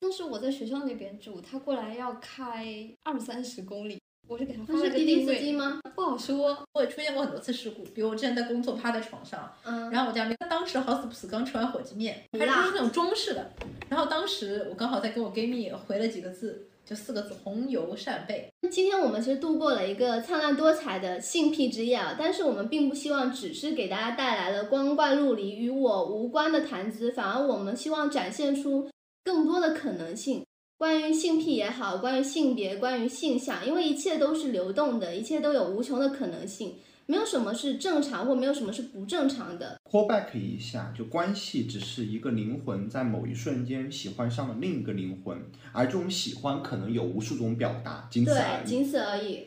当时我在学校那边住，他过来要开二三十公里，我就给他发了个他是滴滴，司机吗？不好说。我也出现过很多次事故，比如我之前在工作趴在床上，嗯，然后我家他当时好死不死刚吃完火鸡面，还是辣那种中式的，然后当时我刚好在跟我闺蜜回了几个字，就四个字红油扇贝。今天我们其实度过了一个灿烂多彩的性癖之夜啊，但是我们并不希望只是给大家带来了光怪陆离、与我无关的谈资，反而我们希望展现出更多的可能性。关于性癖也好，关于性别，关于性向，因为一切都是流动的，一切都有无穷的可能性，没有什么是正常，或没有什么是不正常的。call back 一下，就关系只是一个灵魂在某一瞬间喜欢上了另一个灵魂，而这种喜欢可能有无数种表达，仅此而对，已。仅此而已。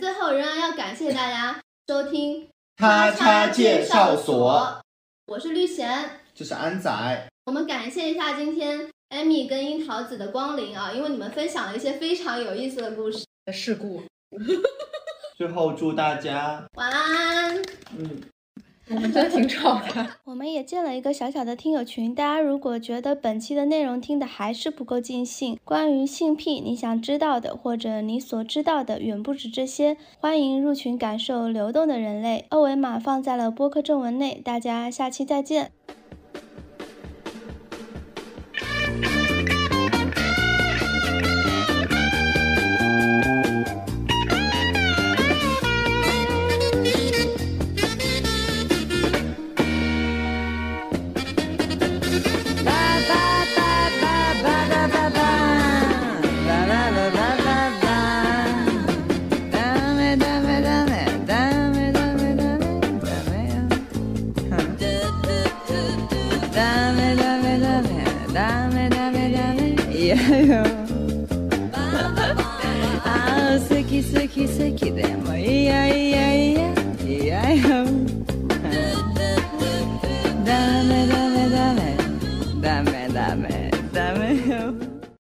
最后，仍然要感谢大家收听叉叉介绍所，我是绿贤。这是安仔，我们感谢一下今天艾米跟樱桃子的光临啊，因为你们分享了一些非常有意思的故事。的事故，[laughs] 最后祝大家，晚安。嗯。我们真的挺吵的。[laughs] 我们也建了一个小小的听友群，大家如果觉得本期的内容听的还是不够尽兴，关于性癖你想知道的，或者你所知道的远不止这些，欢迎入群感受流动的人类。二维码放在了播客正文内，大家下期再见。ああ好き好き好きでもいやいやいや